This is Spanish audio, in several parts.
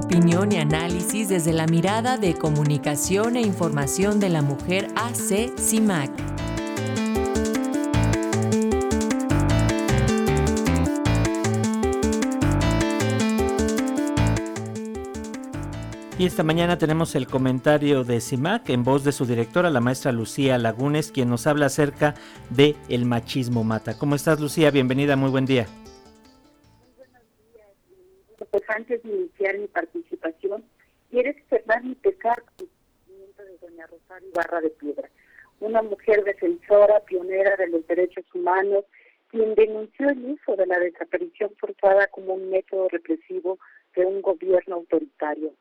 opinión y análisis desde la mirada de comunicación e información de la mujer AC CIMAC. Y esta mañana tenemos el comentario de CIMAC en voz de su directora, la maestra Lucía Lagunes, quien nos habla acerca de el machismo mata. ¿Cómo estás, Lucía? Bienvenida, muy buen día. Pues antes de iniciar mi participación, quiero externar mi pesar con el de doña Rosario Barra de Piedra, una mujer defensora, pionera de los derechos humanos, quien denunció el uso de la desaparición forzada como un método represivo de un gobierno autoritario.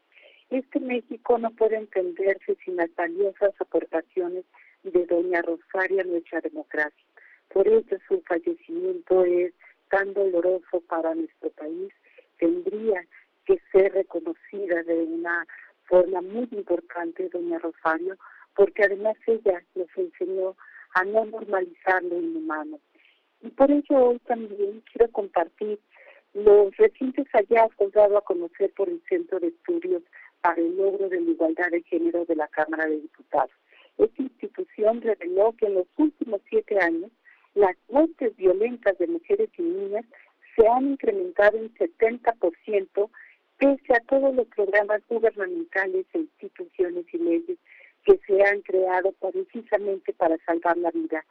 Este México no puede entenderse sin las valiosas aportaciones de doña Rosaria a nuestra democracia. Por eso su fallecimiento es tan doloroso para nuestro país. Tendría que ser reconocida de una forma muy importante doña Rosario, porque además ella nos enseñó a no normalizar lo inhumano. Y por ello hoy también quiero compartir los recientes hallazgos dados a conocer por el Centro de Estudios para el logro de la igualdad de género de la Cámara de Diputados. Esta institución reveló que en los últimos siete años las muertes violentas de mujeres y niñas se han incrementado en 70% pese a todos los programas gubernamentales e instituciones y leyes que se han creado precisamente para salvar la vida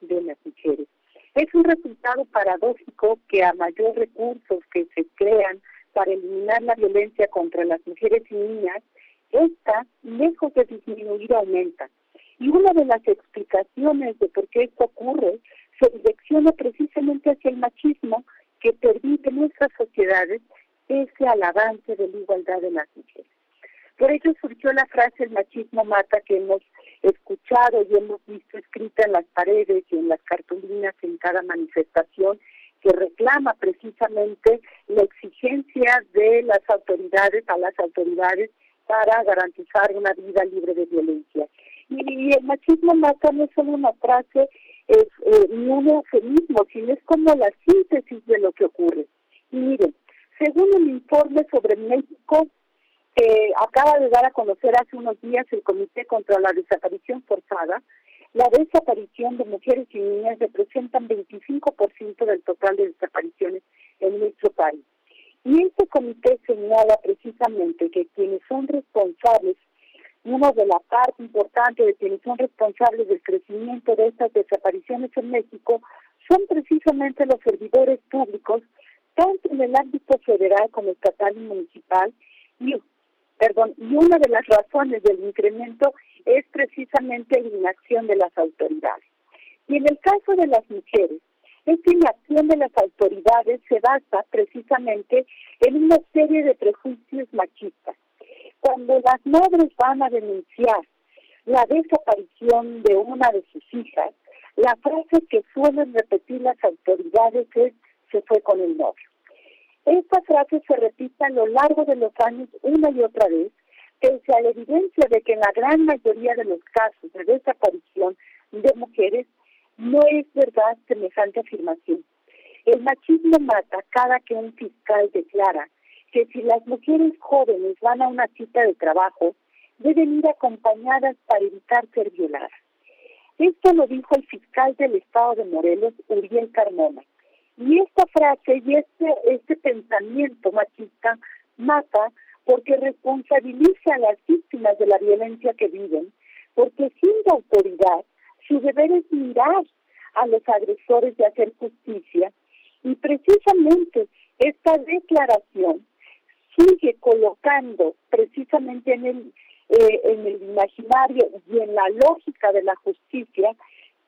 de las mujeres. Es un resultado paradójico que a mayor recursos que se crean para eliminar la violencia contra las mujeres y niñas, esta, lejos de disminuir, aumenta. Y una de las explicaciones de por qué esto ocurre se direcciona precisamente hacia el machismo nuestras sociedades ese al avance de la igualdad de las mujeres. Por ello surgió la frase el machismo mata que hemos escuchado y hemos visto escrita en las paredes y en las cartulinas en cada manifestación que reclama precisamente la exigencia de las autoridades a las autoridades para garantizar una vida libre de violencia. Y, el machismo mata no es solo una frase eh, ni un eufemismo, sino es como la síntesis de lo que ocurre. Miren, según el informe sobre México que acaba de dar a conocer hace unos días el Comité contra la Desaparición Forzada, la desaparición de mujeres y niñas representan 25% del total de desapariciones en nuestro país. Y este comité señala precisamente que quienes son responsables, una de la parte importante de quienes son responsables del crecimiento de estas desapariciones en México, son precisamente los servidores públicos, en el ámbito federal como estatal y municipal, y perdón, y una de las razones del incremento es precisamente la inacción de las autoridades. Y en el caso de las mujeres, esta inacción de las autoridades se basa precisamente en una serie de prejuicios machistas. Cuando las madres van a denunciar la desaparición de una de sus hijas, la frase que suelen repetir las autoridades es se fue con el novio. Esta frase se repite a lo largo de los años una y otra vez, pese a la evidencia de que en la gran mayoría de los casos de desaparición de mujeres no es verdad semejante afirmación. El machismo mata cada que un fiscal declara que si las mujeres jóvenes van a una cita de trabajo, deben ir acompañadas para evitar ser violadas. Esto lo dijo el fiscal del estado de Morelos, Uriel Carmona. Y esta frase y este, este pensamiento machista mata porque responsabiliza a las víctimas de la violencia que viven, porque sin autoridad su deber es mirar a los agresores de hacer justicia. Y precisamente esta declaración sigue colocando precisamente en el eh, en el imaginario y en la lógica de la justicia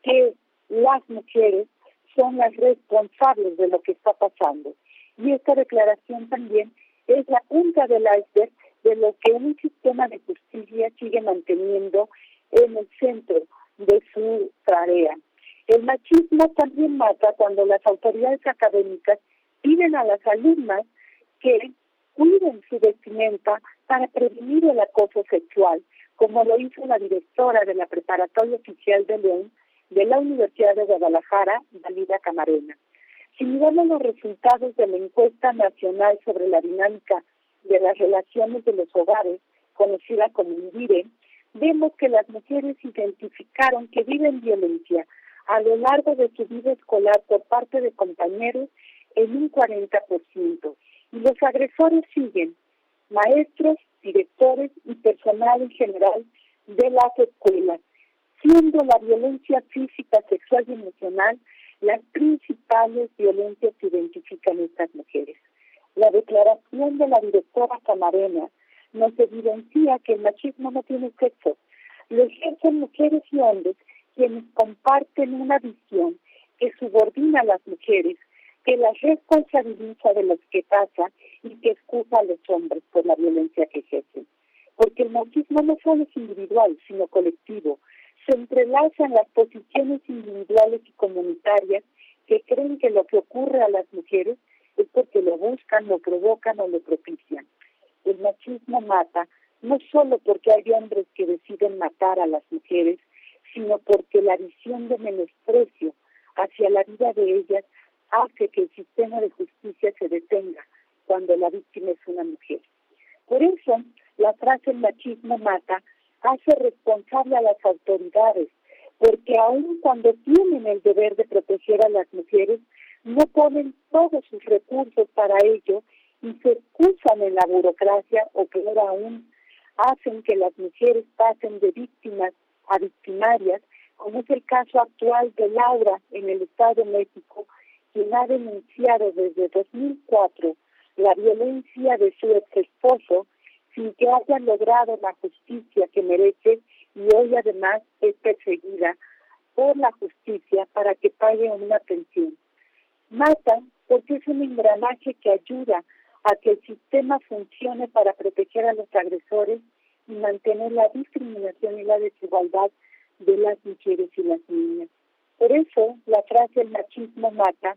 que las mujeres son las responsables de lo que está pasando. Y esta declaración también es la punta del iceberg de lo que un sistema de justicia sigue manteniendo en el centro de su tarea. El machismo también mata cuando las autoridades académicas piden a las alumnas que cuiden su vestimenta para prevenir el acoso sexual, como lo hizo la directora de la Preparatoria Oficial de León de la Universidad de Guadalajara, Dalida Camarena. Si miramos los resultados de la encuesta nacional sobre la dinámica de las relaciones de los hogares, conocida como INDIRE, vemos que las mujeres identificaron que viven violencia a lo largo de su vida escolar por parte de compañeros en un 40%. Y los agresores siguen maestros, directores y personal en general de las escuelas, siendo la violencia física, sexual y emocional las principales violencias que identifican estas mujeres. La declaración de la directora Camarena nos evidencia que el machismo no tiene sexo. Lo ejercen mujeres y hombres quienes comparten una visión que subordina a las mujeres, que las responsabiliza de lo que pasa y que excusa a los hombres por la violencia que ejercen. Porque el machismo no solo es individual, sino colectivo. Se entrelazan las posiciones individuales y comunitarias que creen que lo que ocurre a las mujeres es porque lo buscan, lo provocan o lo propician. El machismo mata no solo porque hay hombres que deciden matar a las mujeres, sino porque la visión de menosprecio hacia la vida de ellas hace que el sistema de justicia se detenga cuando la víctima es una mujer. Por eso, la frase machismo mata hace responsable a las autoridades, porque aun cuando tienen el deber de proteger a las mujeres, no ponen todos sus recursos para ello y se excusan en la burocracia o peor aún, hacen que las mujeres pasen de víctimas a victimarias, como es el caso actual de Laura en el Estado de México, quien ha denunciado desde 2004 la violencia de su ex esposo sin que haya logrado la justicia que merece y hoy además es perseguida por la justicia para que pague una pensión. Matan porque es un engranaje que ayuda a que el sistema funcione para proteger a los agresores y mantener la discriminación y la desigualdad de las mujeres y las niñas. Por eso la frase el machismo mata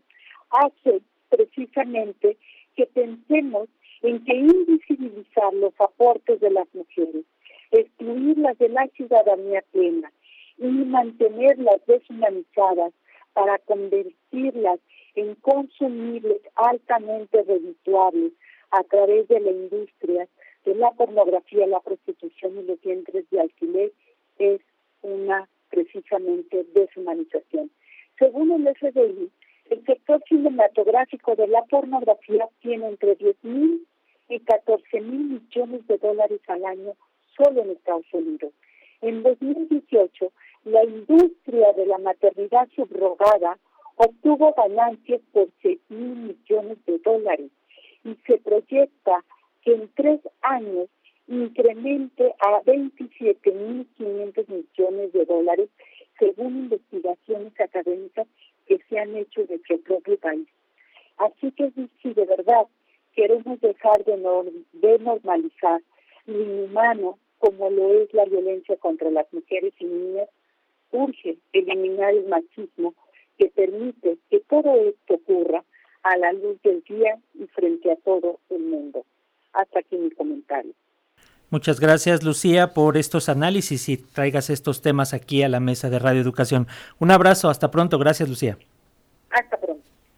hace precisamente que pensemos en que invisibilizar los aportes de las mujeres, excluirlas de la ciudadanía plena y mantenerlas deshumanizadas para convertirlas en consumibles altamente redituables a través de la industria de la pornografía, la prostitución y los vientres de alquiler es una precisamente deshumanización. Según el FDI, el sector cinematográfico de la pornografía tiene entre 10 mil y 14 mil millones de dólares al año solo en Estados Unidos. En 2018, la industria de la maternidad subrogada obtuvo ganancias por 6 mil millones de dólares y se proyecta que en tres años incremente a 27.500 millones de dólares, según investigaciones académicas hecho en nuestro propio país. Así que si de verdad queremos dejar de, de normalizar lo inhumano como lo es la violencia contra las mujeres y niñas, urge eliminar el machismo que permite que todo esto ocurra a la luz del día y frente a todo el mundo. Hasta aquí mi comentario. Muchas gracias, Lucía, por estos análisis y traigas estos temas aquí a la mesa de Radio Educación. Un abrazo, hasta pronto. Gracias, Lucía. Hasta pronto.